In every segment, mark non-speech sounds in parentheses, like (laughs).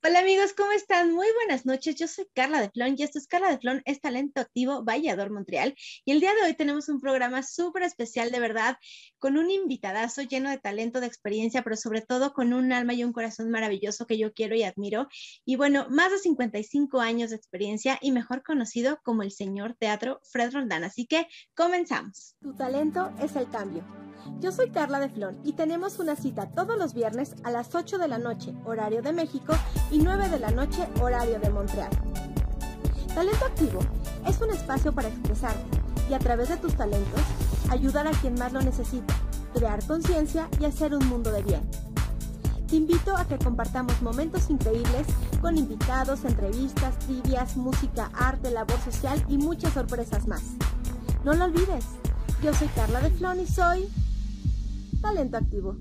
Hola amigos, ¿cómo están? Muy buenas noches. Yo soy Carla de Flon y esto es Carla de Flon, es Talento Activo Vallador Montreal. Y el día de hoy tenemos un programa súper especial, de verdad, con un invitadazo lleno de talento, de experiencia, pero sobre todo con un alma y un corazón maravilloso que yo quiero y admiro. Y bueno, más de 55 años de experiencia y mejor conocido como el señor teatro Fred Roldán. Así que comenzamos. Tu talento es el cambio. Yo soy Carla de Flon y tenemos una cita todos los viernes a las 8 de la noche, horario de México, y 9 de la noche, horario de Montreal. Talento Activo es un espacio para expresarte y a través de tus talentos ayudar a quien más lo necesita, crear conciencia y hacer un mundo de bien. Te invito a que compartamos momentos increíbles con invitados, entrevistas, trivias, música, arte, labor social y muchas sorpresas más. No lo olvides, yo soy Carla de Flon y soy Talento Activo.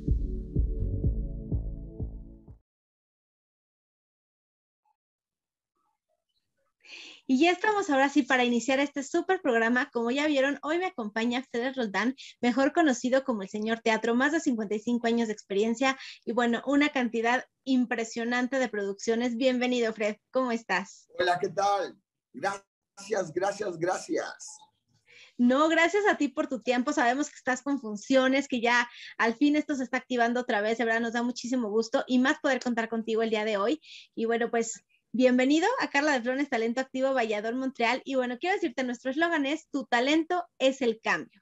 Y ya estamos ahora sí para iniciar este súper programa. Como ya vieron, hoy me acompaña Fred Roldán, mejor conocido como el señor teatro, más de 55 años de experiencia y bueno, una cantidad impresionante de producciones. Bienvenido, Fred. ¿Cómo estás? Hola, ¿qué tal? Gracias, gracias, gracias. No, gracias a ti por tu tiempo. Sabemos que estás con funciones, que ya al fin esto se está activando otra vez. De verdad, nos da muchísimo gusto y más poder contar contigo el día de hoy. Y bueno, pues Bienvenido a Carla de Flones, Talento Activo Vallador Montreal. Y bueno, quiero decirte, nuestro eslogan es, tu talento es el cambio.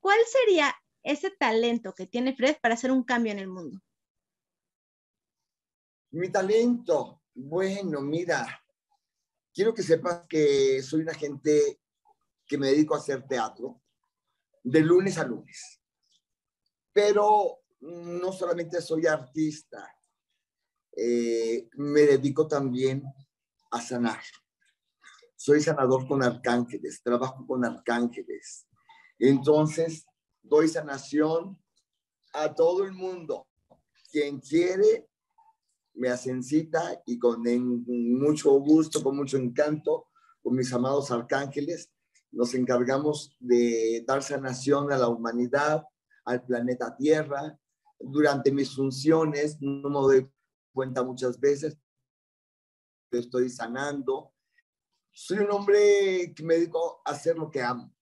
¿Cuál sería ese talento que tiene Fred para hacer un cambio en el mundo? Mi talento, bueno, mira, quiero que sepas que soy una gente que me dedico a hacer teatro de lunes a lunes. Pero no solamente soy artista, eh, me dedico también a sanar. Soy sanador con arcángeles, trabajo con arcángeles. Entonces, doy sanación a todo el mundo. Quien quiere, me hacen cita y con mucho gusto, con mucho encanto, con mis amados arcángeles, nos encargamos de dar sanación a la humanidad, al planeta Tierra. Durante mis funciones, no me doy cuenta muchas veces, estoy sanando. Soy un hombre que me dedico a hacer lo que amo.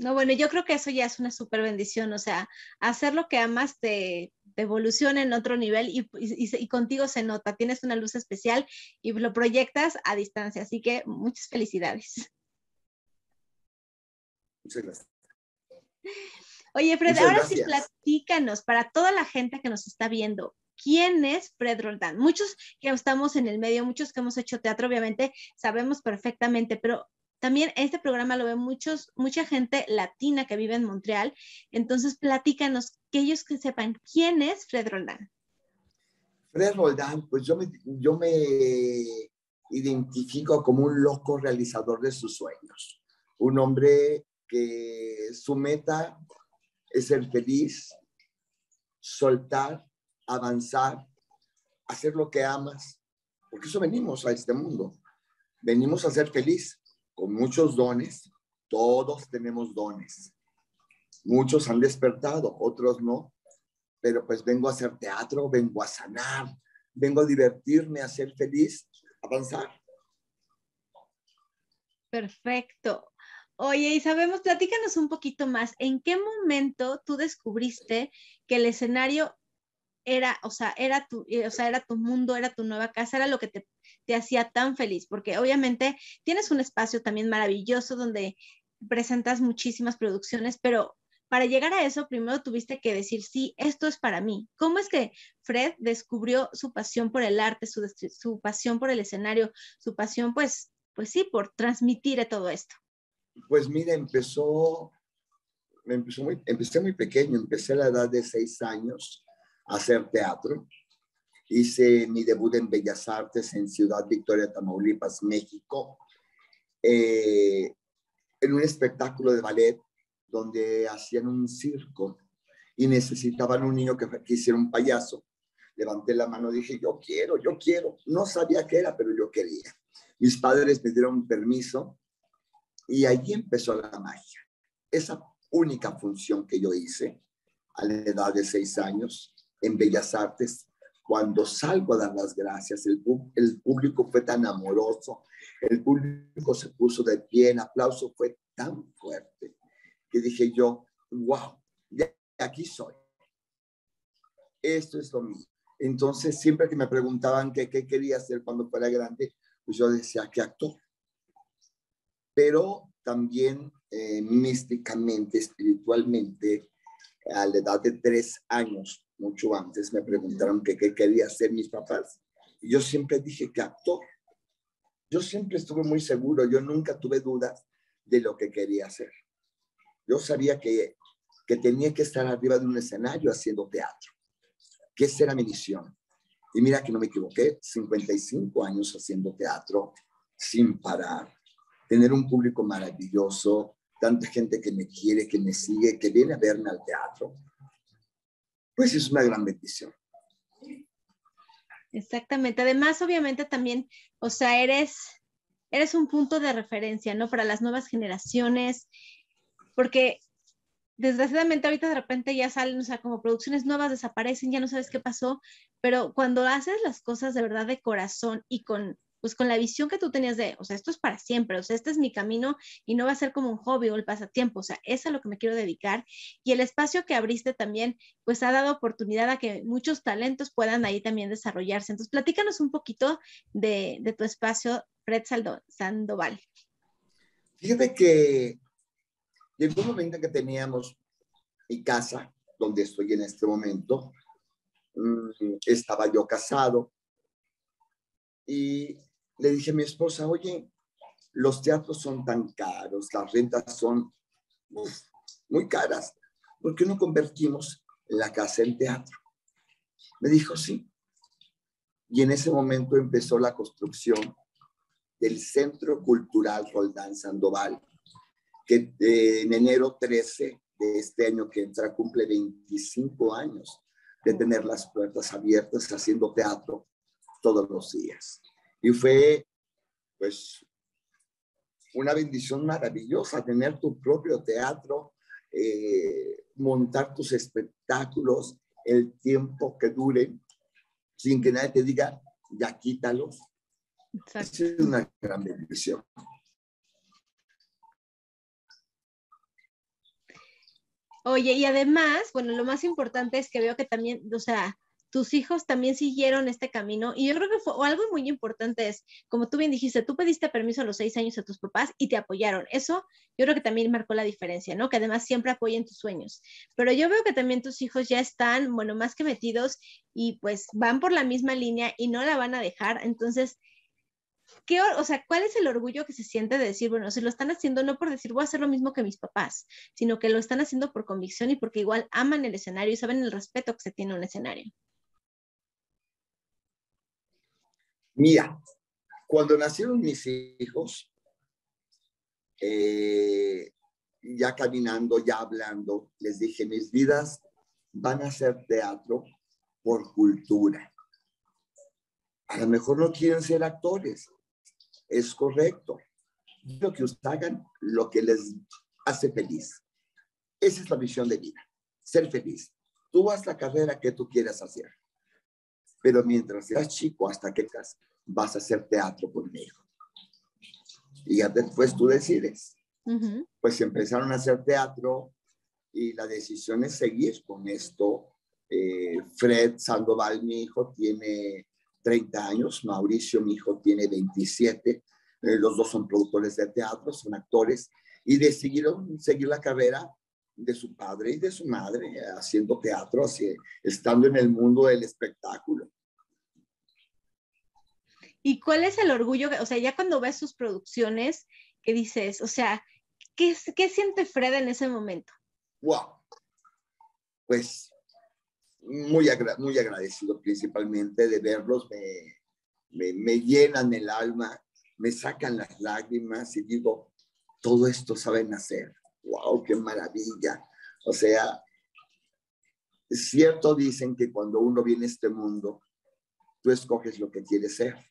No, bueno, yo creo que eso ya es una súper bendición, o sea, hacer lo que amas te, evoluciona en otro nivel y, y, contigo se nota, tienes una luz especial y lo proyectas a distancia, así que muchas felicidades. Muchas gracias. Oye, Fred, ahora sí platícanos para toda la gente que nos está viendo. ¿Quién es Fred Roldán? Muchos que estamos en el medio, muchos que hemos hecho teatro, obviamente sabemos perfectamente, pero también este programa lo ve muchos, mucha gente latina que vive en Montreal. Entonces, platícanos, que ellos que sepan quién es Fred Roldán. Fred Roldán, pues yo me, yo me identifico como un loco realizador de sus sueños. Un hombre que su meta es ser feliz, soltar, avanzar, hacer lo que amas, porque eso venimos a este mundo. Venimos a ser feliz con muchos dones, todos tenemos dones. Muchos han despertado, otros no, pero pues vengo a hacer teatro, vengo a sanar, vengo a divertirme, a ser feliz, avanzar. Perfecto. Oye, y sabemos, platícanos un poquito más, ¿en qué momento tú descubriste que el escenario era, o sea, era tu, eh, o sea, era tu mundo, era tu nueva casa, era lo que te, te hacía tan feliz? Porque obviamente tienes un espacio también maravilloso donde presentas muchísimas producciones, pero para llegar a eso, primero tuviste que decir, sí, esto es para mí. ¿Cómo es que Fred descubrió su pasión por el arte, su, su pasión por el escenario, su pasión, pues, pues sí, por transmitir todo esto? Pues mira, empezó, empezó muy, empecé muy pequeño, empecé a la edad de seis años hacer teatro. Hice mi debut en Bellas Artes en Ciudad Victoria, Tamaulipas, México, eh, en un espectáculo de ballet donde hacían un circo y necesitaban un niño que, que hiciera un payaso. Levanté la mano dije, yo quiero, yo quiero. No sabía qué era, pero yo quería. Mis padres me dieron permiso y allí empezó la magia. Esa única función que yo hice a la edad de seis años en Bellas Artes, cuando salgo a dar las gracias, el, público fue tan amoroso, el público se puso de pie, el aplauso fue tan fuerte que dije yo, wow, de aquí soy. Esto es lo mío. Entonces, siempre que me preguntaban qué, qué quería hacer cuando fuera grande, pues yo decía que actor. Pero también eh, místicamente, espiritualmente, a la edad de tres años, mucho antes, me preguntaron qué quería hacer mis papás. Y yo siempre dije que actor. Yo siempre estuve muy seguro, yo nunca tuve dudas de lo que quería hacer. Yo sabía que, que tenía que estar arriba de un escenario haciendo teatro, que esa era mi misión. Y mira que no me equivoqué, 55 años haciendo teatro sin parar, tener un público maravilloso, tanta gente que me quiere, que me sigue, que viene a verme al teatro, pues es una gran bendición. Exactamente. Además, obviamente también, o sea, eres, eres un punto de referencia, ¿no? Para las nuevas generaciones, porque desgraciadamente ahorita de repente ya salen, o sea, como producciones nuevas desaparecen, ya no sabes qué pasó, pero cuando haces las cosas de verdad de corazón y con pues con la visión que tú tenías de, o sea, esto es para siempre, o sea, este es mi camino y no va a ser como un hobby o el pasatiempo, o sea, es a lo que me quiero dedicar. Y el espacio que abriste también, pues ha dado oportunidad a que muchos talentos puedan ahí también desarrollarse. Entonces, platícanos un poquito de, tu espacio, Fred Sandoval. Fíjate que llegó un momento en que teníamos mi casa, donde estoy en este momento, mm, estaba yo casado y le dije a mi esposa, oye, los teatros son tan caros, las rentas son muy caras, ¿por qué no convertimos la casa en teatro? Me dijo, sí. Y en ese momento empezó la construcción del Centro Cultural Roldán Sandoval, que eh, en enero 13 de este año que entra cumple 25 años de tener las puertas abiertas haciendo teatro todos los días. Y fue, pues, una bendición maravillosa tener tu propio teatro, eh, montar tus espectáculos el tiempo que dure, sin que nadie te diga, ya quítalos. Es una gran bendición. Oye, y además, bueno, lo más importante es que veo que también, o sea, tus hijos también siguieron este camino. Y yo creo que fue algo muy importante es, como tú bien dijiste, tú pediste permiso a los seis años a tus papás y te apoyaron. Eso yo creo que también marcó la diferencia, ¿no? Que además siempre apoyen tus sueños. Pero yo veo que también tus hijos ya están, bueno, más que metidos y pues van por la misma línea y no la van a dejar. Entonces, ¿qué, o sea, ¿cuál es el orgullo que se siente de decir, bueno, si lo están haciendo no por decir voy a hacer lo mismo que mis papás, sino que lo están haciendo por convicción y porque igual aman el escenario y saben el respeto que se tiene a un escenario? Mira, cuando nacieron mis hijos, eh, ya caminando, ya hablando, les dije, mis vidas van a ser teatro por cultura. A lo mejor no quieren ser actores, es correcto. Lo que ustedes hagan, lo que les hace feliz. Esa es la misión de vida, ser feliz. Tú haz la carrera que tú quieras hacer. Pero mientras seas chico, hasta que casas, vas a hacer teatro conmigo. Y ya después tú decides. Pues empezaron a hacer teatro y la decisión es seguir con esto. Eh, Fred Sandoval, mi hijo, tiene 30 años, Mauricio, mi hijo, tiene 27. Eh, los dos son productores de teatro, son actores y decidieron seguir la carrera de su padre y de su madre haciendo teatro, así, estando en el mundo del espectáculo. ¿Y cuál es el orgullo? O sea, ya cuando ves sus producciones, ¿qué dices? O sea, ¿qué, siente Fred en ese momento? Wow. Pues muy, muy agradecido principalmente de verlos, me, me, llenan el alma, me sacan las lágrimas y digo, todo esto saben hacer. ¡Wow! ¡Qué maravilla! O sea, es cierto, dicen que cuando uno viene a este mundo, tú escoges lo que quieres ser.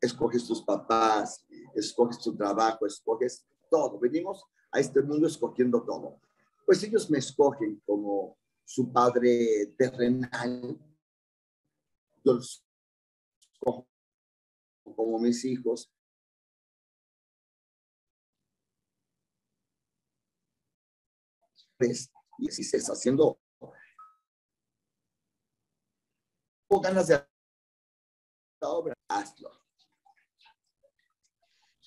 Escoges tus papás, escoges tu trabajo, escoges todo. Venimos a este mundo escogiendo todo. Pues ellos me escogen como su padre terrenal, yo los como mis hijos. Pues, y si se está haciendo ganas de la obra, hazlo.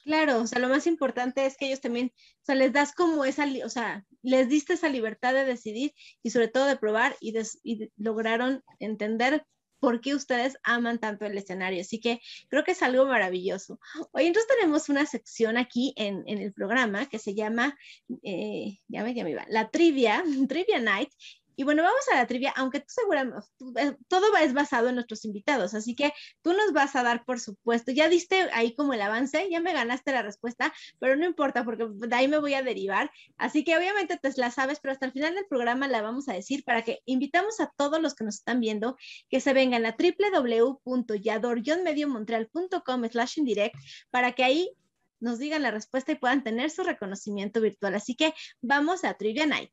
Claro, o sea, lo más importante es que ellos también, o sea, les das como esa, o sea, les diste esa libertad de decidir y sobre todo de probar y, lograron entender por qué ustedes aman tanto el escenario. Así que creo que es algo maravilloso. Hoy entonces tenemos una sección aquí en, el programa que se llama, eh, ya me, ya me iba, la trivia, (laughs) Trivia Night, y bueno, vamos a la trivia, aunque tú seguramente, eh, todo es basado en nuestros invitados, así que tú nos vas a dar, por supuesto, ya diste ahí como el avance, ya me ganaste la respuesta, pero no importa porque de ahí me voy a derivar, así que obviamente te la sabes, pero hasta el final del programa la vamos a decir para que invitamos a todos los que nos están viendo que se vengan a www.yador-mediomontreal.com slash indirect para que ahí nos digan la respuesta y puedan tener su reconocimiento virtual. Así que vamos a Trivia Night.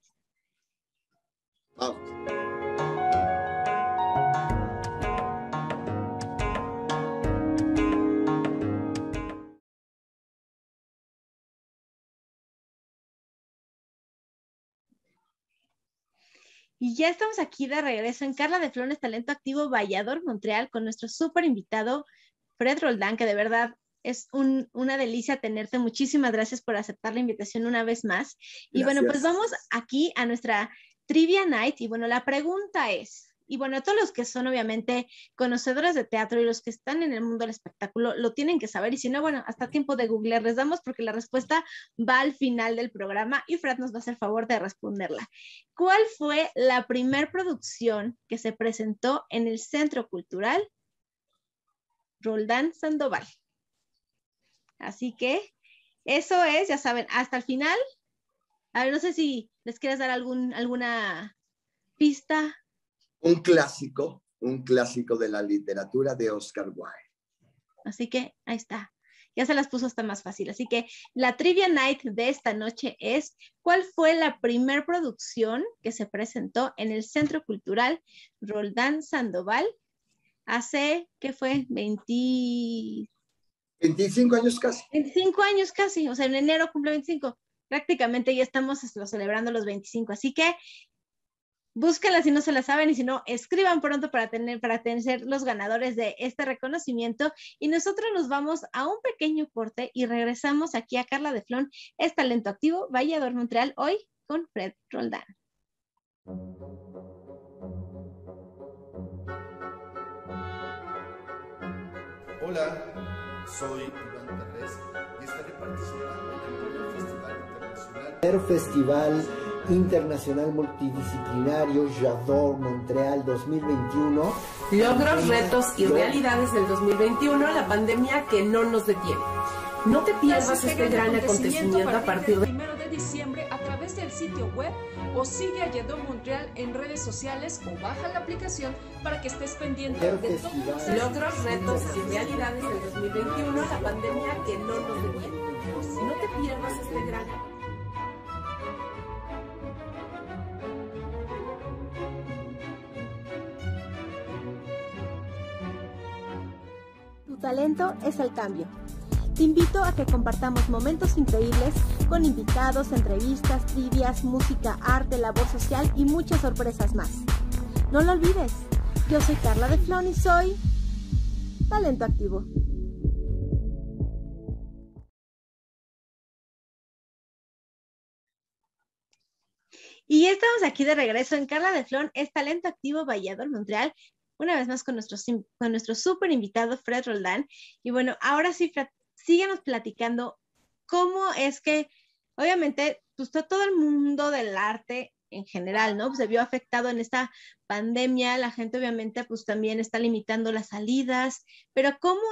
Y ya estamos aquí de regreso en Carla de Flores Talento Activo Vallador, Montreal, con nuestro súper invitado, Fred Roldán, que de verdad es una delicia tenerte. Muchísimas gracias por aceptar la invitación una vez más. Y bueno, pues vamos aquí a nuestra Trivia Night. Y bueno, la pregunta es, y bueno, todos los que son obviamente conocedores de teatro y los que están en el mundo del espectáculo lo tienen que saber. Y si no, bueno, hasta tiempo de googlear les damos porque la respuesta va al final del programa y Fred nos va a hacer favor de responderla. ¿Cuál fue la primer producción que se presentó en el Centro Cultural Roldán Sandoval? Así que eso es, ya saben, hasta el final. A ver, no sé si ¿Les quieres dar algún, alguna pista? Un clásico, un clásico de la literatura de Oscar Wilde. Así que ahí está. Ya se las puso hasta más fácil. Así que la trivia night de esta noche es, ¿cuál fue la primer producción que se presentó en el Centro Cultural Roldán Sandoval hace, ¿qué fue? 20... 25 años casi. 25 años casi, o sea, en enero cumple 25 prácticamente ya estamos celebrando los 25, así que búsquenla si no se la saben y si no, escriban pronto para tener, para tener los ganadores de este reconocimiento. Y nosotros nos vamos a un pequeño corte y regresamos aquí a Carla de Flon, es talento activo, Valladolid Montreal, hoy con Fred Roldán. Hola, soy Iván Terrés y estaré participando Festival Internacional Multidisciplinario Jador Montreal 2021. Logros, retos y realidades del 2021, la pandemia que no nos detiene. No te pierdas este gran acontecimiento a partir del 1 de diciembre a través del sitio web o sigue a Yador Montreal en redes sociales o baja la aplicación para que estés pendiente de todos los logros, retos y realidades del 2021, la pandemia que no nos detiene. No te pierdas este gran talento es el cambio. Te invito a que compartamos momentos increíbles con invitados, entrevistas, trivias, música, arte, labor social y muchas sorpresas más. No lo olvides, yo soy Carla de Flon y soy Talento Activo. Y estamos aquí de regreso en Carla de Flon, es Talento Activo Valladolid, Montreal una vez más con nuestro, con nuestro súper invitado Fred Roldán. Y bueno, ahora sí, Fred, síguenos platicando cómo es que, obviamente, pues todo el mundo del arte en general, ¿no? se vio afectado en esta pandemia, la gente obviamente pues también está limitando las salidas, pero ¿cómo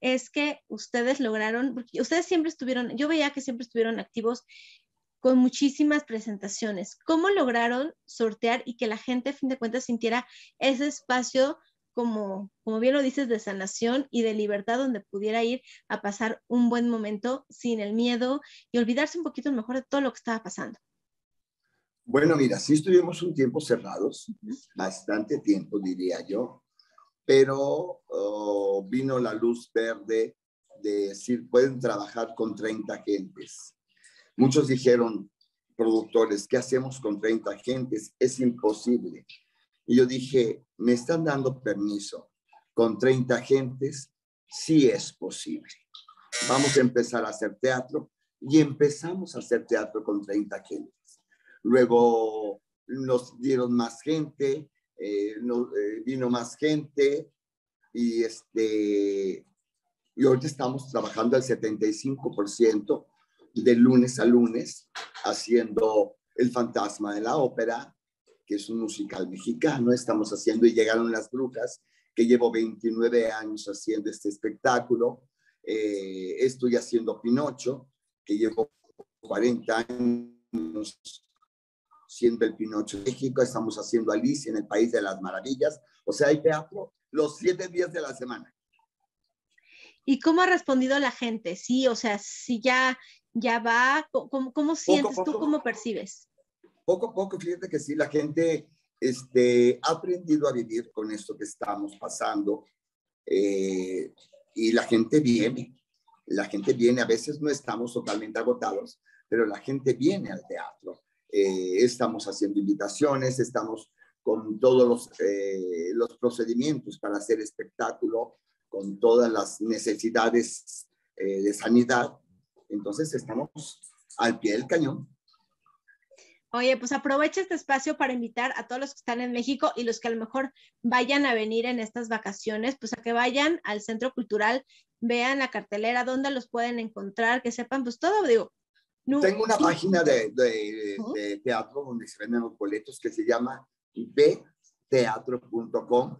es que ustedes lograron, porque ustedes siempre estuvieron, yo veía que siempre estuvieron activos con muchísimas presentaciones. ¿Cómo lograron sortear y que la gente, a fin de cuentas, sintiera ese espacio como, como bien lo dices, de sanación y de libertad donde pudiera ir a pasar un buen momento sin el miedo y olvidarse un poquito mejor de todo lo que estaba pasando? Bueno, mira, sí estuvimos un tiempo cerrados, bastante tiempo diría yo, pero oh, vino la luz verde de decir, pueden trabajar con 30 gentes. Muchos dijeron, productores, ¿qué hacemos con 30 gentes? Es imposible. Y yo dije, me están dando permiso. Con 30 gentes, sí es posible. Vamos a empezar a hacer teatro y empezamos a hacer teatro con 30 gentes. Luego nos dieron más gente, eh, eh, vino más gente y este y ahorita estamos trabajando al 75% de lunes a lunes haciendo El fantasma de la ópera, que es un musical mexicano, estamos haciendo y llegaron las brujas, que llevo 29 años haciendo este espectáculo, eh, estoy haciendo Pinocho, que llevo 40 años siendo el Pinocho de México, estamos haciendo Alicia en el País de las Maravillas, o sea, hay teatro los siete días de la semana. ¿Y cómo ha respondido la gente? Sí, o sea, si ya, ya va, ¿cómo, cómo sientes tú, cómo percibes? Poco a poco, fíjate que sí, la gente este, ha aprendido a vivir con esto que estamos pasando eh, y la gente viene, la gente viene, a veces no estamos totalmente agotados, pero la gente viene al teatro. Eh, estamos haciendo invitaciones, estamos con todos los, eh, los procedimientos para hacer espectáculo, con todas las necesidades eh, de sanidad. Entonces estamos al pie del cañón. Oye, pues aprovecha este espacio para invitar a todos los que están en México y los que a lo mejor vayan a venir en estas vacaciones, pues a que vayan al Centro Cultural, vean la cartelera, dónde los pueden encontrar, que sepan, pues todo, digo, tengo una página de, de, teatro donde se venden los boletos que se llama bteatro.com.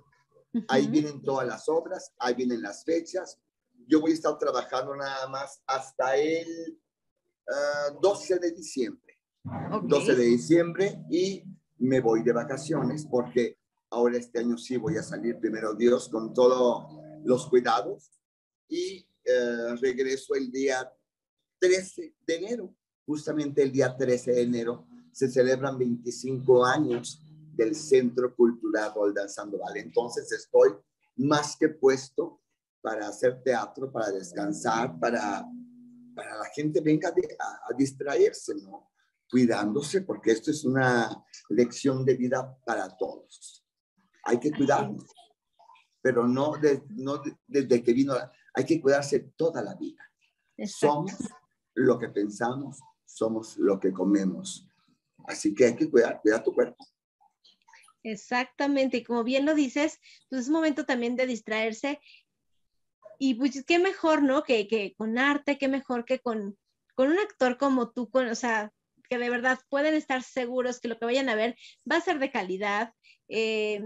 Ahí vienen todas las obras, ahí vienen las fechas. Yo voy a estar trabajando nada más hasta el 12 ah, de diciembre. 12 de diciembre y me voy de vacaciones porque ahora este año sí voy a salir primero Dios con todos los cuidados y eh, regreso el día 13 de enero, justamente el día 13 de enero, se celebran 25 años del Centro Cultural Roldán Sandoval. Entonces estoy más que puesto para hacer teatro, para descansar, para, para la gente venga a, distraerse, ¿no? Cuidándose, porque esto es una lección de vida para todos. Hay que cuidarnos, pero no, no desde que vino, hay que cuidarse toda la vida. Somos lo que pensamos, somos lo que comemos. Así que hay que cuidar, cuidar tu cuerpo. Exactamente, y como bien lo dices, pues es momento también de distraerse. Y pues qué mejor, ¿no? Que, que con arte, qué mejor que con, con un actor como tú, con, o sea, que de verdad pueden estar seguros que lo que vayan a ver va a ser de calidad. Eh,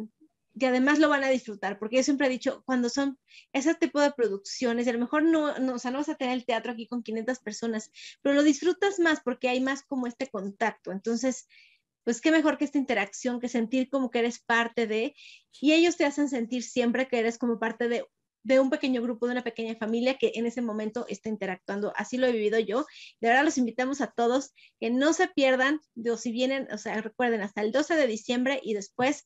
y además lo van a disfrutar, porque yo siempre he dicho, cuando son ese tipo de producciones, a lo mejor no, no, o sea, no vas a tener el teatro aquí con 500 personas, pero lo disfrutas más porque hay más como este contacto. Entonces, pues qué mejor que esta interacción, que sentir como que eres parte de, y ellos te hacen sentir siempre que eres como parte de, un pequeño grupo, de una pequeña familia que en ese momento está interactuando. Así lo he vivido yo. De verdad los invitamos a todos que no se pierdan, o si vienen, o sea, recuerden, hasta el 12 de diciembre y después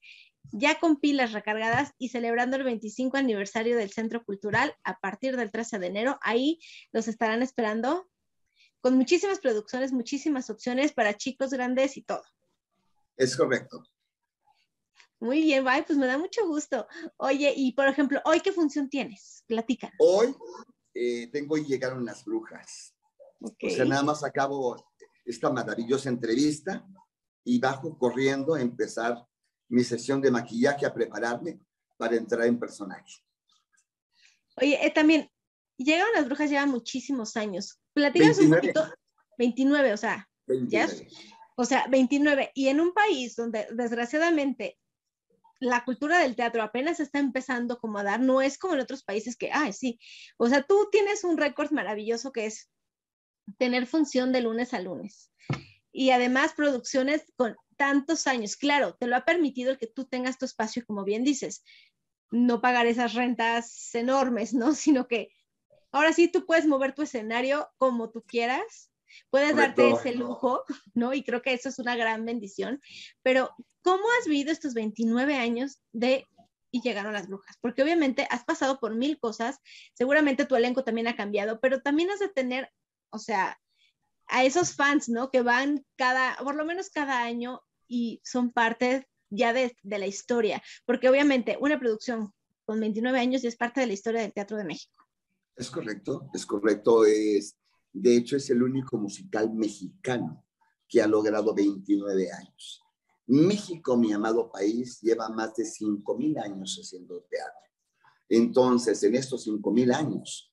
ya con pilas recargadas y celebrando el 25 aniversario del Centro Cultural a partir del 13 de enero. Ahí los estarán esperando con muchísimas producciones, muchísimas opciones para chicos, grandes y todo. Es correcto. Muy bien, bye, pues me da mucho gusto. Oye, y por ejemplo, ¿hoy qué función tienes? Platica. Hoy eh, tengo y llegaron las brujas. O sea, nada más acabo esta maravillosa entrevista y bajo corriendo a empezar mi sesión de maquillaje a prepararme para entrar en personaje. Oye, eh, también, llegaron las brujas llevan muchísimos años. Platícanos un poquito. 29, o sea, ya O sea, 29. Y en un país donde desgraciadamente la cultura del teatro apenas está empezando a dar, no es como en otros países que, ay, sí, o sea, tú tienes un récord maravilloso que es tener función de lunes a lunes. Y además producciones con tantos años. Claro, te lo ha permitido el que tú tengas tu espacio, como bien dices, no pagar esas rentas enormes, ¿no? (laughs) Sino que ahora sí tú puedes mover tu escenario como tú quieras, puedes darte ese lujo, ¿no? Y creo que eso es una gran bendición. Pero, ¿cómo has vivido estos 29 años de y llegaron las brujas? Porque obviamente has pasado por mil cosas, seguramente tu elenco también ha cambiado, pero también has de tener, o sea, a esos fans, ¿no? Que van cada, por lo menos cada año y son parte ya de, de, la historia, porque obviamente una producción con 29 años ya es parte de la historia del Teatro de México. Es correcto, es correcto. Es, de hecho, es el único musical mexicano que ha logrado 29 años. México, mi amado país, lleva más de 5.000 años haciendo teatro. Entonces, en estos 5.000 años,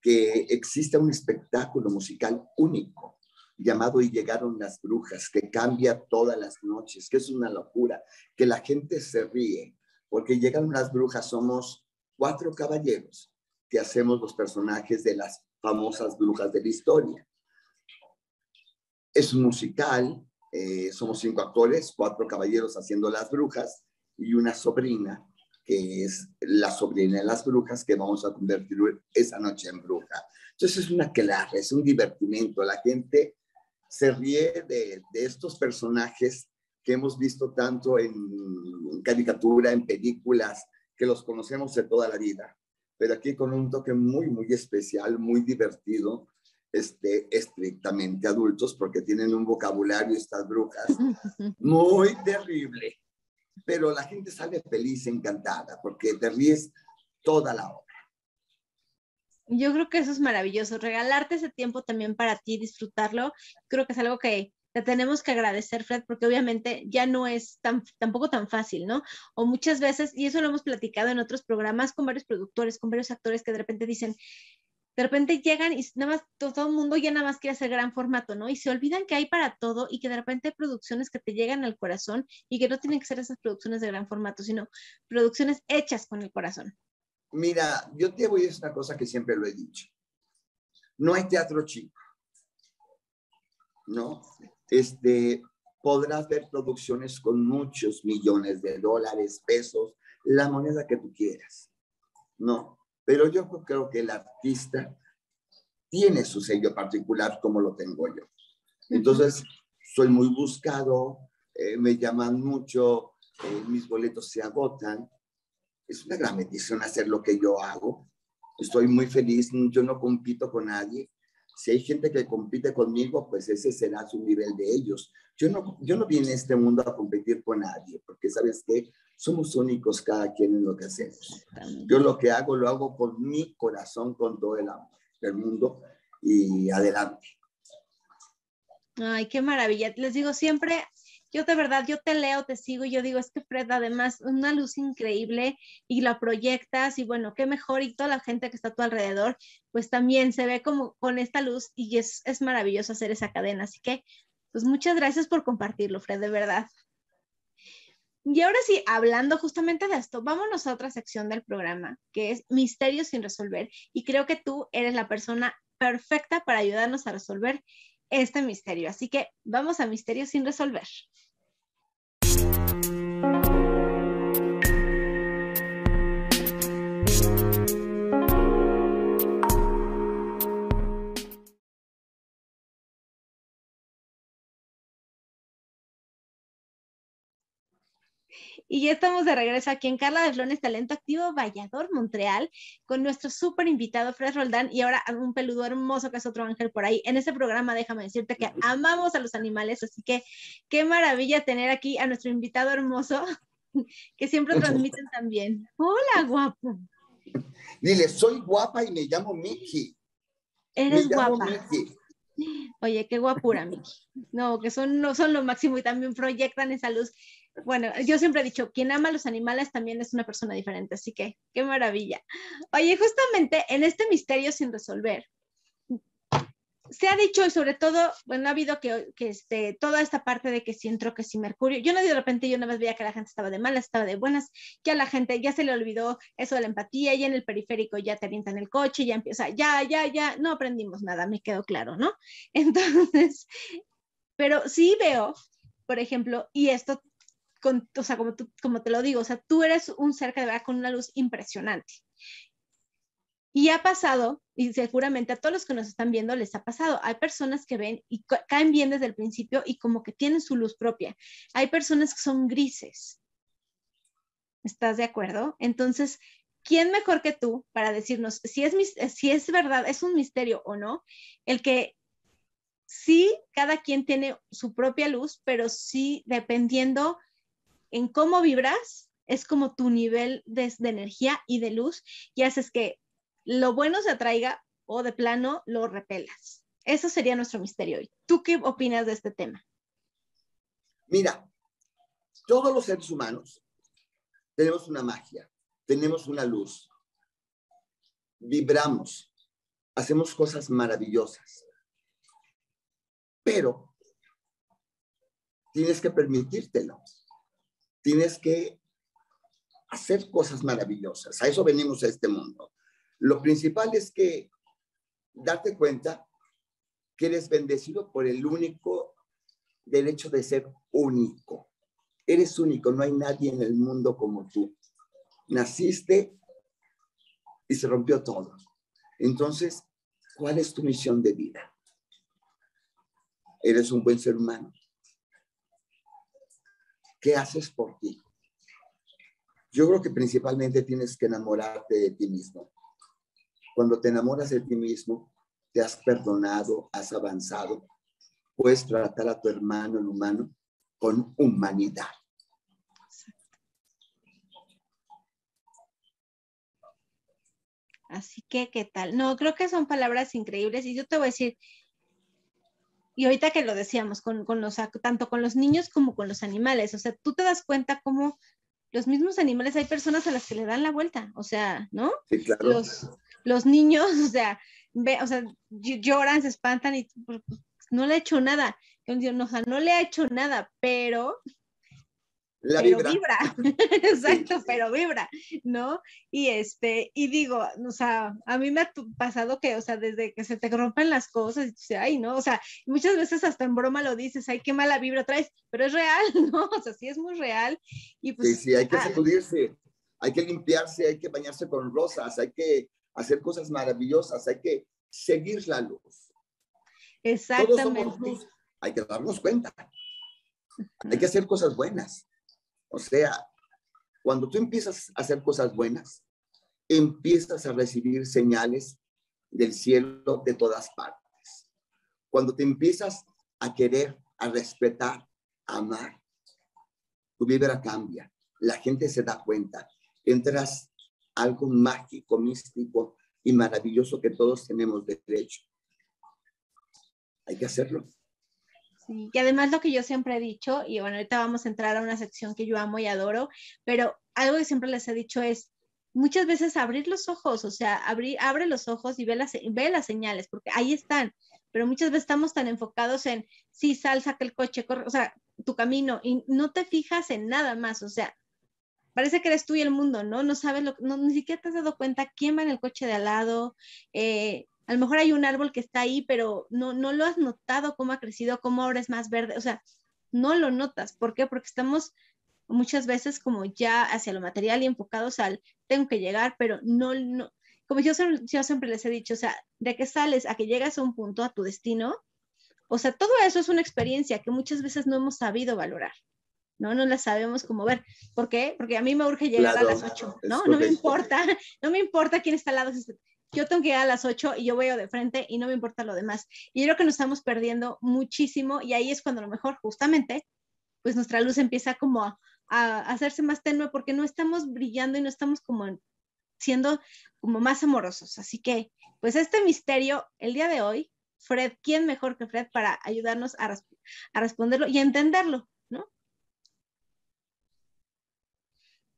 que existe un espectáculo musical único, llamado Y llegaron las brujas, que cambia todas las noches, que es una locura, que la gente se ríe, porque llegaron las brujas, somos cuatro caballeros que hacemos los personajes de las famosas brujas de la historia. Es un musical, eh, somos cinco actores, cuatro caballeros haciendo las brujas y una sobrina que es la sobrina de las brujas que vamos a convertir esa noche en bruja. Entonces es una clase, es un divertimento. La gente se ríe de, estos personajes que hemos visto tanto en, caricatura, en películas, que los conocemos de toda la vida, pero aquí con un toque muy, muy especial, muy divertido, este, estrictamente adultos, porque tienen un vocabulario, estas brujas, (laughs) muy terrible. Pero la gente sale feliz, encantada, porque te ríes toda la hora. Yo creo que eso es maravilloso, regalarte ese tiempo también para ti, disfrutarlo, creo que es algo que te tenemos que agradecer, Fred, porque obviamente ya no es tampoco tan fácil, ¿no? O muchas veces, y eso lo hemos platicado en otros programas con varios productores, con varios actores que de repente dicen, de repente llegan y nada más todo el mundo ya nada más quiere hacer gran formato, ¿no? Y se olvidan que hay para todo y que de repente hay producciones que te llegan al corazón y que no tienen que ser esas producciones de gran formato, sino producciones hechas con el corazón. Mira, yo te voy a decir una cosa que siempre lo he dicho. No hay teatro chico. ¿No? Este, podrás ver producciones con muchos millones de dólares, pesos, la moneda que tú quieras. ¿No? Pero yo creo que el artista tiene su sello particular como lo tengo yo. Entonces, soy muy buscado, eh, me llaman mucho, eh, mis boletos se agotan, es una gran bendición hacer lo que yo hago. Estoy muy feliz, yo no compito con nadie. Si hay gente que compite conmigo, pues ese será su nivel de ellos. Yo no, yo no vine a este mundo a competir con nadie, porque sabes que somos únicos cada quien en lo que hacemos. Yo lo que hago, lo hago con mi corazón, con todo el amor del mundo y adelante. Ay, qué maravilla. Les digo, siempre yo de verdad, yo te leo, te sigo y yo digo, es que Fred, además, una luz increíble y la proyectas y bueno, qué mejor y toda la gente que está a tu alrededor, pues también se ve como con esta luz y es, es maravilloso hacer esa cadena. Así que, pues muchas gracias por compartirlo, Fred, de verdad. Y ahora sí, hablando justamente de esto, vámonos a otra sección del programa, que es Misterios sin resolver. Y creo que tú eres la persona perfecta para ayudarnos a resolver este misterio. Así que vamos a Misterios sin resolver. Y ya estamos de regreso aquí en Carla de Flones Talento Activo Vallador, Montreal, con nuestro súper invitado Fred Roldán y ahora un peludo hermoso que es otro ángel por ahí. En este programa, déjame decirte que amamos a los animales, así que qué maravilla tener aquí a nuestro invitado hermoso (laughs) que siempre transmiten también. Hola, guapo. Dile, soy guapa y me llamo Miki. Eres guapa. Oye, qué guapura, Miki. No, que son, no son lo máximo y también proyectan esa luz bueno, yo siempre he dicho, quien ama a los animales también es una persona diferente, así que qué maravilla. Oye, justamente en este misterio sin resolver, se ha dicho y sobre todo, bueno, ha habido que, que este, toda esta parte de que si entró, que si Mercurio, yo no de repente yo una vez veía que la gente estaba de malas, estaba de buenas, ya la gente ya se le olvidó eso de la empatía, ya en el periférico ya te avientan el coche, ya empieza, ya, ya, ya, no aprendimos nada, me quedó claro, ¿no? (laughs) Entonces, pero sí veo, por ejemplo, y esto, con, o sea, como, tú, como te lo digo, o sea, tú eres un ser que de verdad con una luz impresionante. Y ha pasado, y seguramente a todos los que nos están viendo les ha pasado, hay personas que ven y caen bien desde el principio y como que tienen su luz propia. Hay personas que son grises. ¿Estás de acuerdo? Entonces, ¿quién mejor que tú para decirnos si es, si es verdad, es un misterio o no? El que sí, cada quien tiene su propia luz, pero sí dependiendo en cómo vibras, es como tu nivel de, de energía y de luz y haces que lo bueno se atraiga o de plano lo repelas. Eso sería nuestro misterio hoy. ¿Tú qué opinas de este tema? Mira, todos los seres humanos tenemos una magia, tenemos una luz, vibramos, hacemos cosas maravillosas, pero tienes que permitírtelo, tienes que hacer cosas maravillosas, a eso venimos a este mundo. Lo principal es que darte cuenta que eres bendecido por el único derecho de ser único. Eres único, no hay nadie en el mundo como tú. Naciste y se rompió todo. Entonces, ¿cuál es tu misión de vida? Eres un buen ser humano. ¿Qué haces por ti? Yo creo que principalmente tienes que enamorarte de ti mismo. Cuando te enamoras de ti mismo, te has perdonado, has avanzado, puedes tratar a tu hermano el humano con humanidad. Así que, ¿qué tal? No, creo que son palabras increíbles y yo te voy a decir, y ahorita que lo decíamos, con, con los, tanto con los niños como con los animales, o sea, tú te das cuenta cómo los mismos animales hay personas a las que le dan la vuelta, o sea, ¿no? Sí, claro. Los, los niños, (laughs) o sea, ve, o sea, lloran, se espantan y pues, pues, no le ha hecho nada. No, o sea, no le ha hecho nada, pero la pero vibra. vibra. (laughs) Exacto, pero vibra, ¿no? Y este, y digo, o sea, a mí me ha pasado que, o sea, desde que se te rompen las cosas, y dices, ay, ¿no? O sea, muchas veces hasta en broma lo dices, ay, qué mala vibra traes, pero es real, (laughs) ¿no? O sea, sí es muy real. Y pues, sí, sí, hay que ah, sacudirse, hay que limpiarse, hay que bañarse con rosas, hay que hacer cosas maravillosas, hay que seguir la luz. Todos exactamente. somos luz, hay que darnos cuenta. Hay que hacer cosas buenas. O sea, cuando tú empiezas a hacer cosas buenas, empiezas a recibir señales del cielo de todas partes. Cuando te empiezas a querer, a respetar, a amar, tu vibra cambia. La gente se da cuenta. Entras algo mágico, místico y maravilloso que todos tenemos derecho. Hay que hacerlo. Sí, y además lo que yo siempre he dicho, y bueno, ahorita vamos a entrar a una sección que yo amo y adoro, pero algo que siempre les he dicho es muchas veces abrir los ojos, o sea, abrir, abre los ojos y ve las, ve las señales, porque ahí están, pero muchas veces estamos tan enfocados en, sí, sal, saca el coche, corre, o sea, tu camino, y no te fijas en nada más, o sea, parece que eres tú y el mundo, ¿no? No sabes, lo, no, ni siquiera te has dado cuenta quién va en el coche de al lado, eh, a lo mejor hay un árbol que está ahí, pero no, no lo has notado cómo ha crecido, cómo ahora es más verde, o sea, no lo notas. ¿Por qué? Porque estamos muchas veces como ya hacia lo material y enfocados al tengo que llegar, pero no, no como yo, siempre les he dicho, o sea, de que sales a que llegas a un punto, a tu destino, o sea, todo eso es una experiencia que muchas veces no hemos sabido valorar. ¿No? No la sabemos cómo ver. ¿Por qué? Porque a mí me urge llegar Claro, a las 8, es ¿no? No me importa, (laughs) no me importa quién está al lado. Yo tengo que llegar a las 8 y yo voy de frente y no me importa lo demás. Y yo creo que nos estamos perdiendo muchísimo y ahí es cuando a lo mejor justamente pues nuestra luz empieza como a, a hacerse más tenue porque no estamos brillando y no estamos como en- siendo como más amorosos. Así que pues este misterio el día de hoy, Fred, ¿quién mejor que Fred para ayudarnos a, a responderlo y entenderlo? ¿no?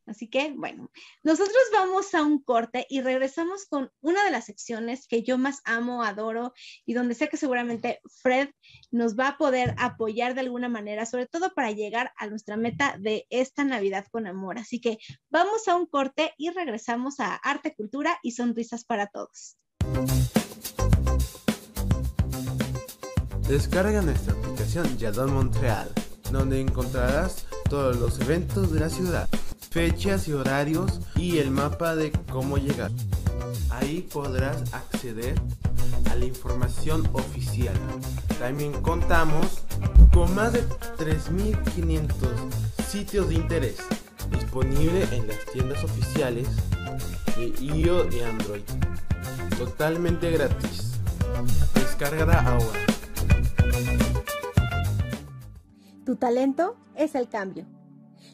Así que, bueno, nosotros vamos a un corte y regresamos con una de las secciones que yo más amo, adoro y donde sé que seguramente Fred nos va a poder apoyar de alguna manera, sobre todo para llegar a nuestra meta de esta Navidad con amor. Así que vamos a un corte y regresamos a Arte, Cultura y Sonrisas para Todos. Descarga nuestra aplicación Yadon Montreal, donde encontrarás todos los eventos de la ciudad fechas y horarios y el mapa de cómo llegar. Ahí podrás acceder a la información oficial. También contamos con más de 3.500 sitios de interés disponible en las tiendas oficiales de iOS y Android. Totalmente gratis. Descárgala ahora. Tu talento es el cambio.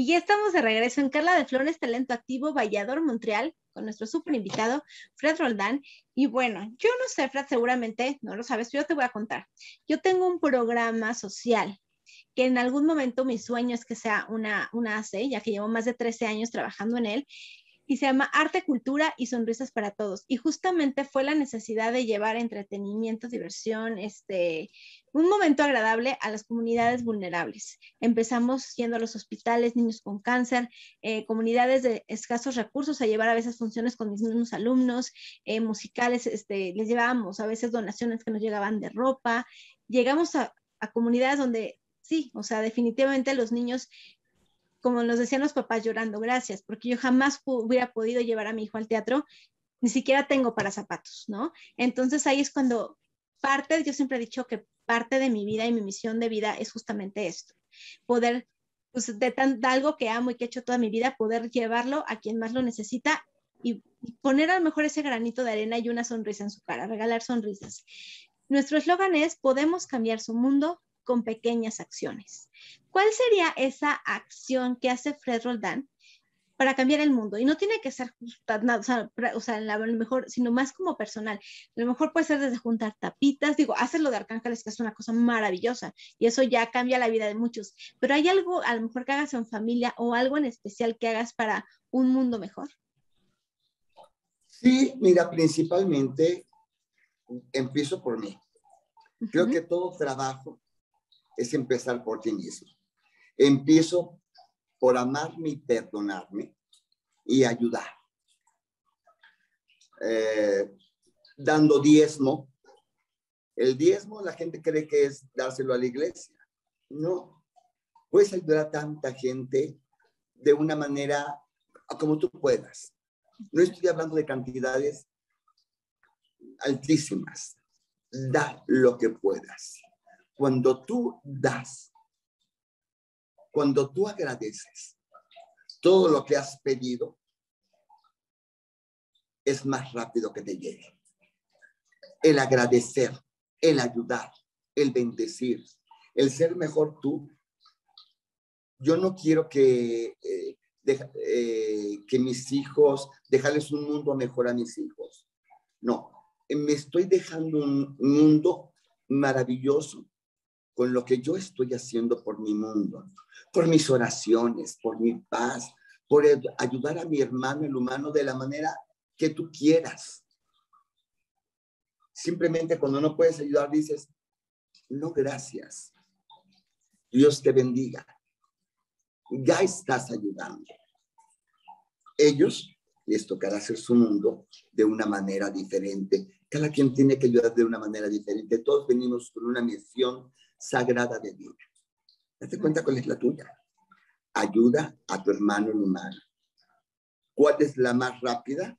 Y ya estamos de regreso en Carla de Flores, Talento Activo, Vallador, Montreal, con nuestro súper invitado, Fred Roldán. Y bueno, yo no sé, Fred, seguramente no lo sabes, pero yo te voy a contar. Yo tengo un programa social que en algún momento mi sueño es que sea una, una ACE, ya que llevo más de 13 años trabajando en él, y se llama Arte, Cultura y Sonrisas para Todos. Y justamente fue la necesidad de llevar entretenimiento, diversión, este, un momento agradable a las comunidades vulnerables. Empezamos yendo a los hospitales, niños con cáncer, eh, comunidades de escasos recursos, a llevar a veces funciones con mis mismos alumnos, eh, musicales, este, les llevábamos a veces donaciones que nos llegaban de ropa. Llegamos a, a comunidades donde sí, o sea, definitivamente los niños como nos decían los papás llorando, gracias, porque yo jamás hubiera podido llevar a mi hijo al teatro, ni siquiera tengo para zapatos, ¿no? Entonces ahí es cuando parte, yo siempre he dicho que parte de mi vida y mi misión de vida es justamente esto, poder, pues de, tan, algo que amo y que he hecho toda mi vida, poder llevarlo a quien más lo necesita y, y poner a lo mejor ese granito de arena y una sonrisa en su cara, regalar sonrisas. Nuestro eslogan es, podemos cambiar su mundo con pequeñas acciones. ¿Cuál sería esa acción que hace Fred Roldán para cambiar el mundo? Y no tiene que ser, o sea, o sea a lo mejor, sino más como personal. A lo mejor puede ser desde juntar tapitas, digo, hacerlo de Arcángeles, que es una cosa maravillosa, y eso ya cambia la vida de muchos. Pero hay algo, a lo mejor que hagas en familia o algo en especial que hagas para un mundo mejor. Sí, mira, principalmente empiezo por mí. Creo que todo trabajo es empezar por ti mismo. Empiezo por amarme y perdonarme y ayudar. Eh, dando diezmo. El diezmo la gente cree que es dárselo a la iglesia. No. Puedes ayudar a tanta gente de una manera como tú puedas. No estoy hablando de cantidades altísimas. Da lo que puedas. Cuando tú das, cuando tú agradeces todo lo que has pedido, es más rápido que te llegue. El agradecer, el ayudar, el bendecir, el ser mejor tú. Yo no quiero que, eh, eh, mis hijos, dejarles un mundo mejor a mis hijos. No, me estoy dejando un mundo maravilloso con lo que yo estoy haciendo por mi mundo, por mis oraciones, por mi paz, por ayudar a mi hermano, el humano, de la manera que tú quieras. Simplemente cuando no puedes ayudar, dices, no, gracias. Dios te bendiga. Ya estás ayudando. Ellos les tocará hacer su mundo de una manera diferente. Cada quien tiene que ayudar de una manera diferente. Todos venimos con una misión sagrada de vida. Date cuenta cuál es la tuya. Ayuda a tu hermano humano. ¿Cuál es la más rápida?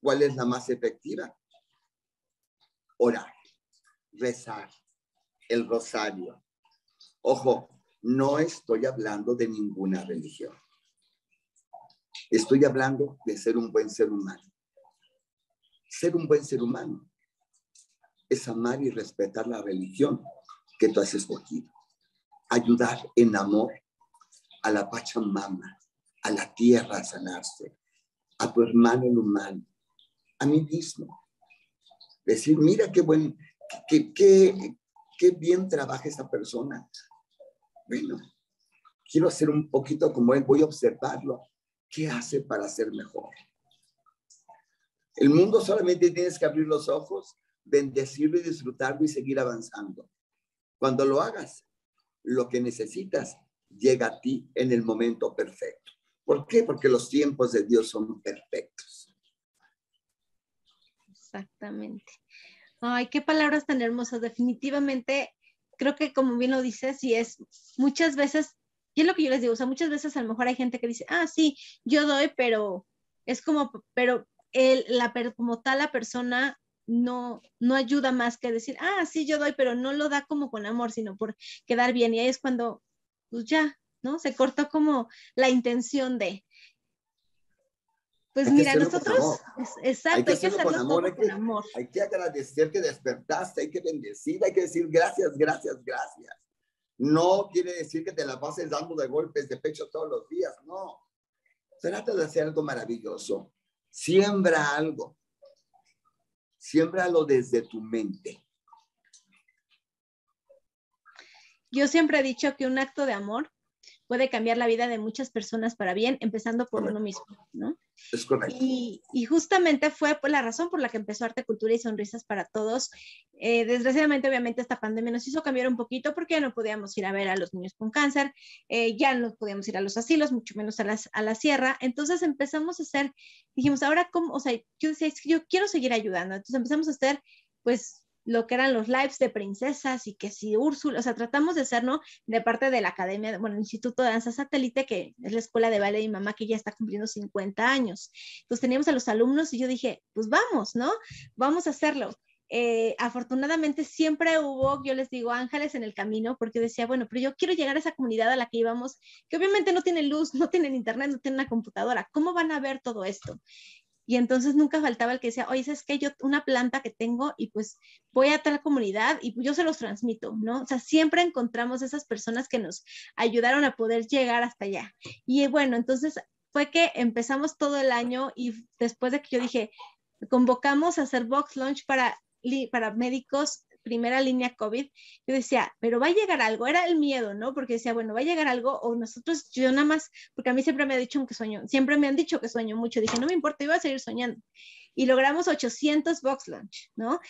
¿Cuál es la más efectiva? orar, rezar, el rosario. Ojo, no estoy hablando de ninguna religión. Estoy hablando de ser un buen ser humano. Ser un buen ser humano es amar y respetar la religión que tú has escogido. Ayudar en amor a la Pachamama, a la tierra a sanarse, a tu hermano en humano, a mí mismo. Decir, mira qué buen, qué, qué, qué bien trabaja esa persona. Bueno, quiero hacer un poquito como él, voy a observarlo. ¿Qué hace para ser mejor? El mundo solamente tienes que abrir los ojos, bendecirlo y disfrutarlo y seguir avanzando. Cuando lo hagas, lo que necesitas llega a ti en el momento perfecto. ¿Por qué? Porque los tiempos de Dios son perfectos. Exactamente. Ay, qué palabras tan hermosas. Definitivamente, creo que como bien lo dices, y es muchas veces, y es lo que yo les digo, o sea, muchas veces a lo mejor hay gente que dice, ah, sí, yo doy, pero es como, pero el, la, como tal la persona no, no ayuda más que decir, ah, sí, yo doy, pero no lo da como con amor, sino por quedar bien. Y ahí es cuando, pues ya, ¿no? Se cortó como la intención de. Pues mira, nosotros, exacto, hay que hacerlo, con, amor, hay que, amor. Hay que agradecer que despertaste, hay que bendecir, hay que decir gracias, gracias, gracias. No quiere decir que te la pases dando de golpes de pecho todos los días, no. Trata de hacer algo maravilloso. Siembra algo. Siémbralo desde tu mente. Yo siempre he dicho que un acto de amor puede cambiar la vida de muchas personas para bien, empezando por uno mismo, ¿no? Es correcto. Y, justamente fue la razón por la que empezó Arte, Cultura y Sonrisas para Todos. Eh, desgraciadamente, obviamente, esta pandemia nos hizo cambiar un poquito porque ya no podíamos ir a ver a los niños con cáncer, eh, ya no podíamos ir a los asilos, mucho menos a, las, a la sierra. Entonces empezamos a hacer, dijimos, ahora, ¿cómo? O sea, yo decía, yo quiero seguir ayudando. Entonces empezamos a hacer, pues, lo que eran los lives de princesas y que si Úrsula, o sea, tratamos de hacer, ¿no? De parte de la Academia, bueno, el Instituto de Danza Satélite, que es la escuela de ballet de mi mamá, que ya está cumpliendo 50 años. Entonces teníamos a los alumnos y yo dije, pues vamos, ¿no? Vamos a hacerlo. Eh, afortunadamente siempre hubo, yo les digo, ángeles en el camino, porque decía, bueno, pero yo quiero llegar a esa comunidad a la que íbamos, que obviamente no tiene luz, (laughs) no tienen internet, no tienen una computadora. ¿Cómo van a ver todo esto? Y entonces nunca faltaba el que decía, oye, es que yo una planta que tengo y pues voy a tal comunidad y yo se los transmito, ¿no? O sea, siempre encontramos esas personas que nos ayudaron a poder llegar hasta allá. Y bueno, entonces fue que empezamos todo el año y después de que yo dije, convocamos a hacer box launch para, para médicos primera línea COVID, yo decía, pero va a llegar algo, era el miedo, ¿no? Porque decía, bueno, va a llegar algo o nosotros, yo nada más, porque a mí siempre me ha dicho que sueño, siempre me han dicho que sueño mucho, dije, no me importa, iba a seguir soñando. Y logramos 800 box lunch, ¿no?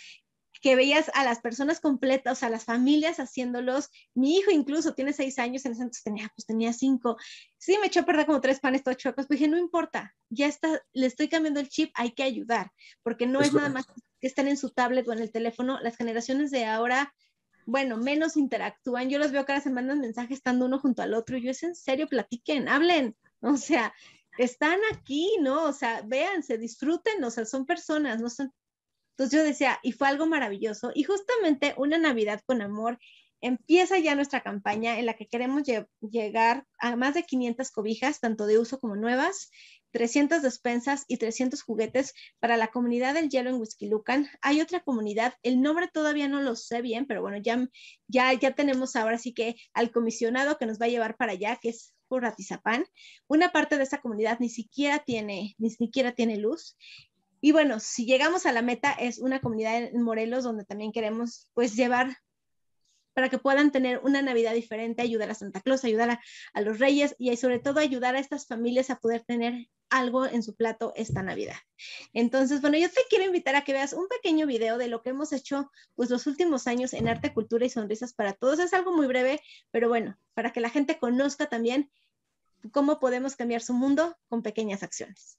Que veías a las personas completas, o sea, las familias haciéndolos. Mi hijo incluso tiene seis años, en ese entonces tenía, pues tenía cinco. Sí, me echó a perder como tres panes todos chuecos, pero dije, no importa, ya está, le estoy cambiando el chip, hay que ayudar, porque no es, nada más que estén en su tablet o en el teléfono. Las generaciones de ahora, bueno, menos interactúan. Yo los veo cada semana en mensajes estando uno junto al otro. Y yo es en serio, platiquen, hablen. O sea, están aquí, ¿no? O sea, véanse, disfruten, o sea, son personas, no son entonces yo decía, y fue algo maravilloso. Y justamente una Navidad con amor empieza ya nuestra campaña en la que queremos llegar a más de 500 cobijas, tanto de uso como nuevas, 300 despensas y 300 juguetes para la comunidad del hielo en Huizquilucan. Hay otra comunidad, el nombre todavía no lo sé bien, pero bueno, ya, ya, ya tenemos ahora sí que al comisionado que nos va a llevar para allá, que es por Atizapán. Una parte de esa comunidad ni siquiera tiene, ni siquiera tiene luz y bueno, si llegamos a la meta, es una comunidad en Morelos donde también queremos pues llevar para que puedan tener una Navidad diferente, ayudar a Santa Claus, ayudar a, los reyes y sobre todo ayudar a estas familias a poder tener algo en su plato esta Navidad. Entonces, bueno, yo te quiero invitar a que veas un pequeño video de lo que hemos hecho pues los últimos años en arte, cultura y sonrisas para todos. Es algo muy breve, pero bueno, para que la gente conozca también cómo podemos cambiar su mundo con pequeñas acciones.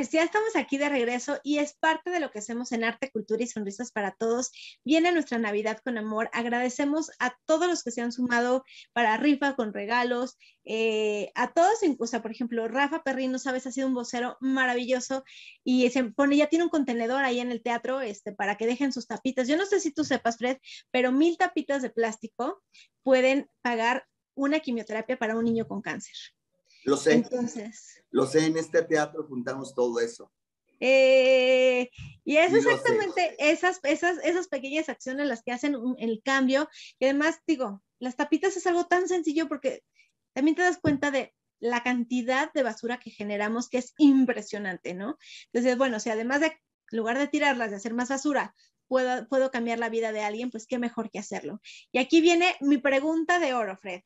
pues ya estamos aquí de regreso y es parte de lo que hacemos en Arte, Cultura y Sonrisas para Todos. Viene nuestra Navidad con amor. Agradecemos a todos los que se han sumado para rifa con regalos, eh, a todos, o sea, por ejemplo, Rafa Perrino, sabes, ha sido un vocero maravilloso y se pone, ya tiene un contenedor ahí en el teatro este, para que dejen sus tapitas. Yo no sé si tú sepas, Fred, pero mil tapitas de plástico pueden pagar una quimioterapia para un niño con cáncer. Lo sé. Entonces. Lo sé, en este teatro juntamos todo eso. Eh, y es exactamente esas, esas, esas pequeñas acciones las que hacen el cambio. Y además, digo, las tapitas es algo tan sencillo porque también te das cuenta de la cantidad de basura que generamos, que es impresionante, ¿no? Entonces, bueno, si además de, en lugar de tirarlas, de hacer más basura, puedo, puedo cambiar la vida de alguien, pues qué mejor que hacerlo. Y aquí viene mi pregunta de oro, Fred.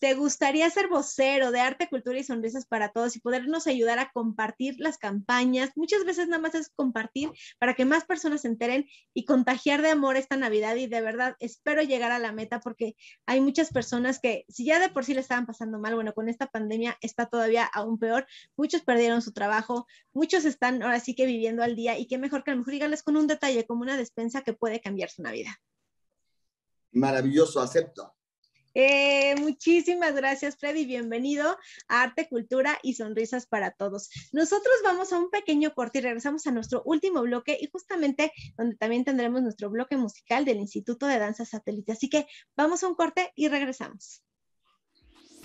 ¿Te gustaría ser vocero de arte, cultura y sonrisas para todos y podernos ayudar a compartir las campañas? Muchas veces nada más es compartir para que más personas se enteren y contagiar de amor esta Navidad y de verdad espero llegar a la meta porque hay muchas personas que si ya de por sí le estaban pasando mal, bueno, con esta pandemia está todavía aún peor. Muchos perdieron su trabajo, muchos están ahora sí que viviendo al día y qué mejor que a lo mejor díganles con un detalle como una despensa que puede cambiar su Navidad. Maravilloso, acepto. Eh, muchísimas gracias, Freddy. Bienvenido a Arte, Cultura y Sonrisas para Todos. Nosotros vamos a un pequeño corte y regresamos a nuestro último bloque y justamente donde también tendremos nuestro bloque musical del Instituto de Danza Satélite. Así que vamos a un corte y regresamos.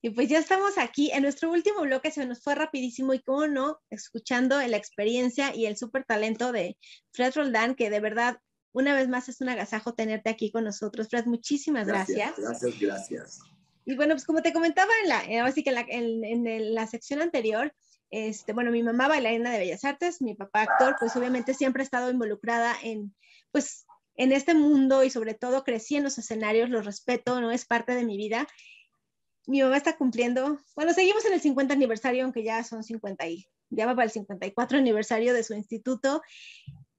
Y pues ya estamos aquí en nuestro último bloque, se nos fue rapidísimo y cómo no, escuchando la experiencia y el súper talento de Fred Roldán, que de verdad, una vez más es un agasajo tenerte aquí con nosotros. Fred, muchísimas gracias. Gracias, gracias. Y bueno, pues como te comentaba en la, así que en la, en, en la sección anterior, este, bueno, mi mamá bailarina de Bellas Artes, mi papá actor, pues obviamente siempre ha estado involucrada en, pues, en este mundo y sobre todo crecí en los escenarios, los respeto, no es parte de mi vida mi mamá está cumpliendo, bueno, seguimos en el 50 aniversario, aunque ya son 50 y ya va para el 54 aniversario de su instituto.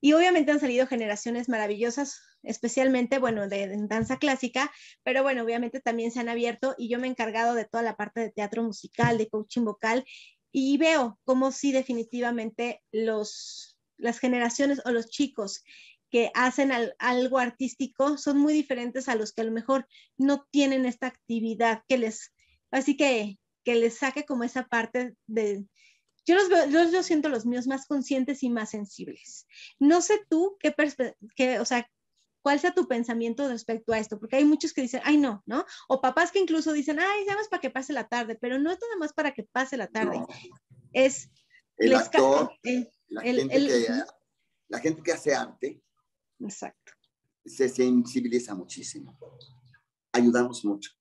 Y obviamente han salido generaciones maravillosas, especialmente, bueno, de, danza clásica, pero bueno, obviamente también se han abierto y yo me he encargado de toda la parte de teatro musical, de coaching vocal, y veo cómo sí definitivamente los, las generaciones o los chicos que hacen al, algo artístico son muy diferentes a los que a lo mejor no tienen esta actividad que les Así que que les saque como esa parte de... Yo los veo, yo, yo siento los míos más conscientes y más sensibles. No sé tú qué, qué, o sea, cuál sea tu pensamiento respecto a esto, porque hay muchos que dicen, ay, no, ¿no? O papás que incluso dicen, ay, ya más para que pase la tarde, pero no es nada más para que pase la tarde. No. Es el actor, el, la, el, gente que, la gente que hace arte. Exacto. Se sensibiliza muchísimo. Ayudamos mucho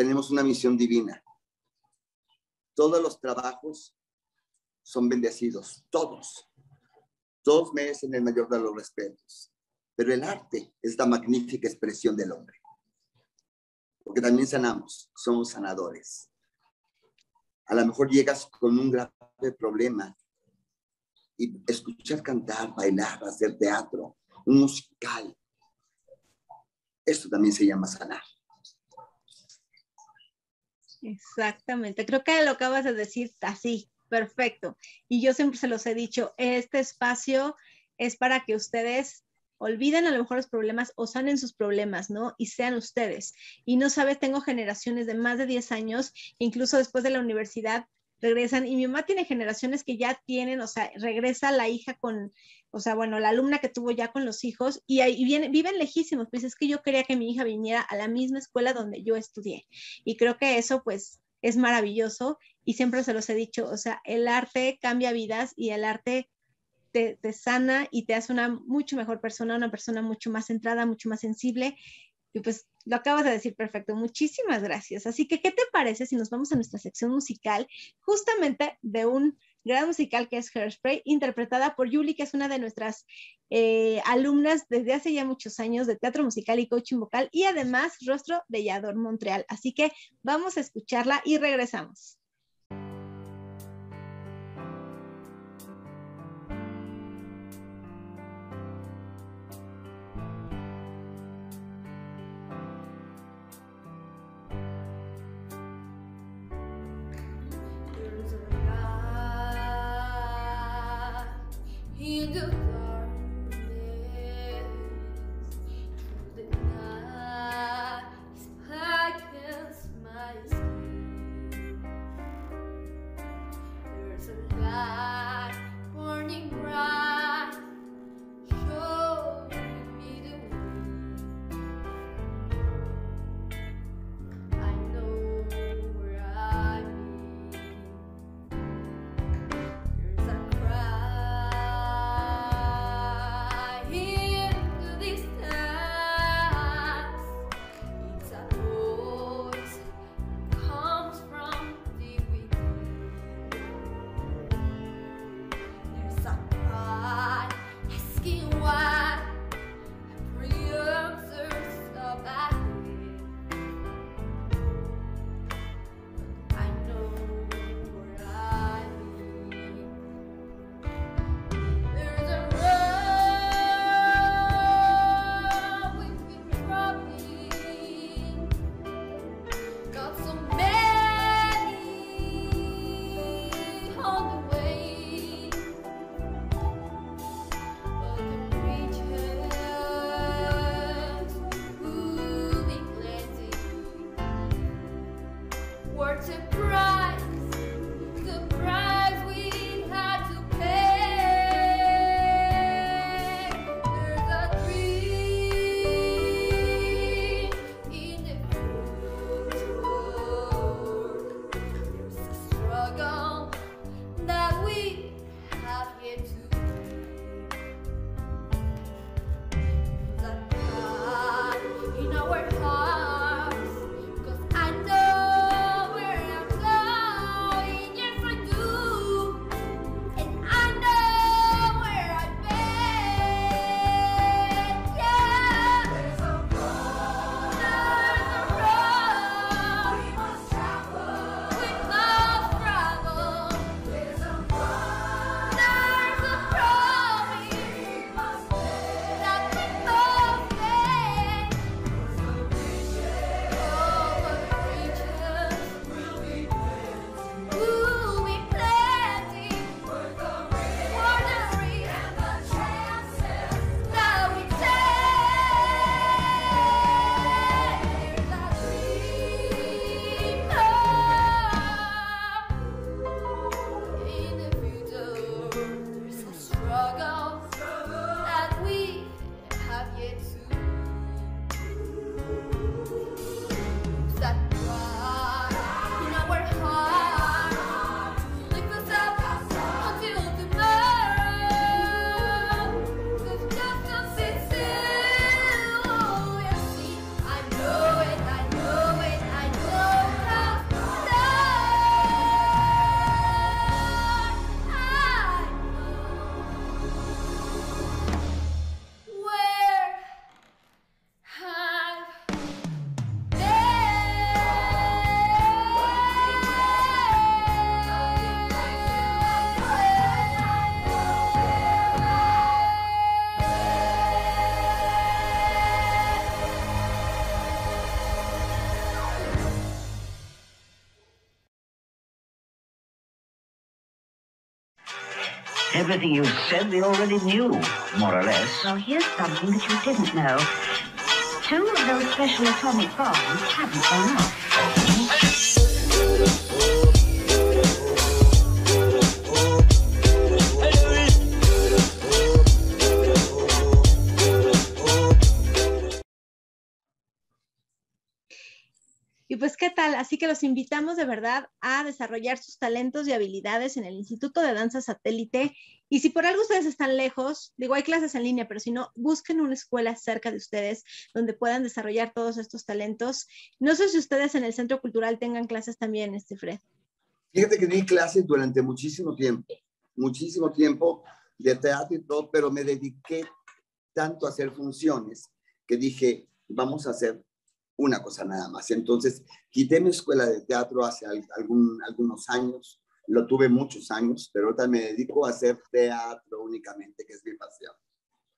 tenemos una misión divina. Todos los trabajos son bendecidos, todos. Todos merecen el mayor de los respetos. Pero el arte es la magnífica expresión del hombre. Porque también sanamos, somos sanadores. A lo mejor llegas con un grave problema y escuchar cantar, bailar, hacer teatro, un musical. Esto también se llama sanar. Exactamente, creo que lo acabas de decir así, perfecto. Y yo siempre se los he dicho, este espacio es para que ustedes olviden a lo mejor los problemas o sanen sus problemas, ¿no? Y sean ustedes. Y no sabes, tengo generaciones de más de 10 años, incluso después de la universidad, regresan y mi mamá tiene generaciones que ya tienen, o sea, regresa la hija con, o sea, bueno, la alumna que tuvo ya con los hijos y, ahí vienen, viven lejísimos, pues es que yo quería que mi hija viniera a la misma escuela donde yo estudié y creo que eso pues es maravilloso y siempre se los he dicho, o sea, el arte cambia vidas y el arte te, te sana y te hace una mucho mejor persona, una persona mucho más centrada, mucho más sensible y pues lo acabas de decir perfecto, muchísimas gracias. Así que, ¿qué te parece si nos vamos a nuestra sección musical, justamente de un gran musical que es Hairspray, interpretada por Julie, que es una de nuestras eh, alumnas desde hace ya muchos años de teatro musical y coaching vocal, y además rostro de Yador Montreal. Así que vamos a escucharla y regresamos. Everything you said we already knew, more or less. Well, here's something that you didn't know. Two of those special atomic bombs haven't gone off. Y pues, ¿qué tal? Así que los invitamos de verdad a desarrollar sus talentos y habilidades en el Instituto de Danza Satélite. Y si por algo ustedes están lejos, digo, hay clases en línea, pero si no, busquen una escuela cerca de ustedes donde puedan desarrollar todos estos talentos. No sé si ustedes en el Centro Cultural tengan clases también, este Fred. Fíjate que di clases durante muchísimo tiempo, muchísimo tiempo de teatro y todo, pero me dediqué tanto a hacer funciones que dije, vamos a hacer una cosa nada más. Entonces, quité mi escuela de teatro hace al- algún, algunos años, lo tuve muchos años, pero ahorita me dedico a hacer teatro únicamente, que es mi pasión.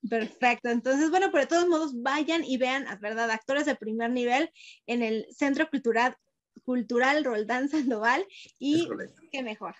Perfecto. Entonces, bueno, pero de todos modos, vayan y vean, verdad, actores de primer nivel en el Centro Cultural, Cultural Roldán Sandoval y qué mejor.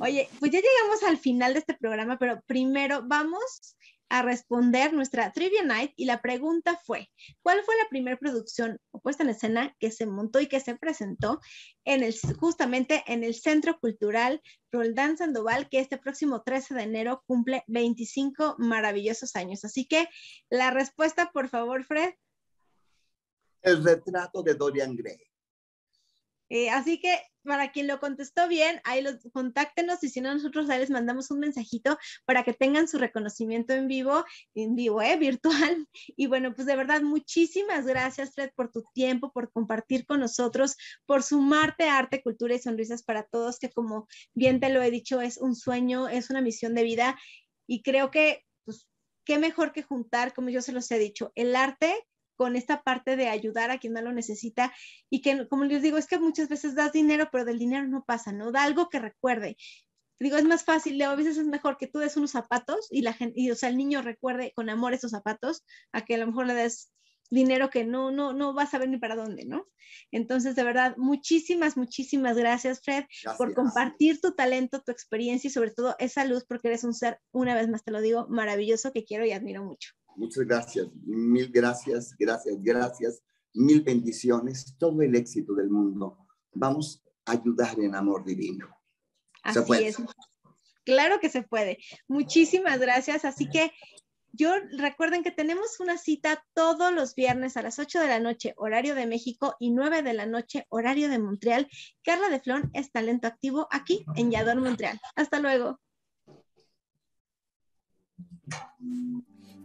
Oye, pues ya llegamos al final de este programa, pero primero vamos a responder nuestra Trivia Night y la pregunta fue, ¿cuál fue la primera producción o puesta en escena que se montó y que se presentó en el, justamente en el Centro Cultural Roldán Sandoval, que este próximo 13 de enero cumple 25 maravillosos años? Así que la respuesta, por favor, Fred. El retrato de Dorian Gray. Eh, así que para quien lo contestó bien, ahí los contáctenos y si no, nosotros les mandamos un mensajito para que tengan su reconocimiento en vivo, en vivo, ¿eh? virtual. (laughs) Y bueno, pues de verdad, muchísimas gracias, Fred, por tu tiempo, por compartir con nosotros, por sumarte a arte, cultura y sonrisas para todos, que como bien te lo he dicho, es un sueño, es una misión de vida. Y creo que, pues, qué mejor que juntar, como yo se los he dicho, el arte con esta parte de ayudar a quien no lo necesita y que, como les digo, es que muchas veces das dinero, pero del dinero no pasa, ¿no? Da algo que recuerde. Digo, es más fácil, Leo, a veces es mejor que tú des unos zapatos y la gente, y, o sea, el niño recuerde con amor esos zapatos a que a lo mejor le des dinero que no, no, no vas a ver ni para dónde, ¿no? Entonces, de verdad, muchísimas, muchísimas gracias, Fred, por compartir tu talento, tu experiencia y sobre todo esa luz, porque eres un ser, una vez más te lo digo, maravilloso que quiero y admiro mucho. Muchas gracias, mil gracias, gracias, gracias, mil bendiciones, todo el éxito del mundo. Vamos a ayudar en amor divino. Se Así puede. es. Claro que se puede. Muchísimas gracias. Así que yo recuerden que tenemos una cita todos los viernes a las 8 de la noche, horario de México, y 9 de la noche, horario de Montreal. Carla de Flon es talento activo aquí en Yador, Montreal. Hasta luego.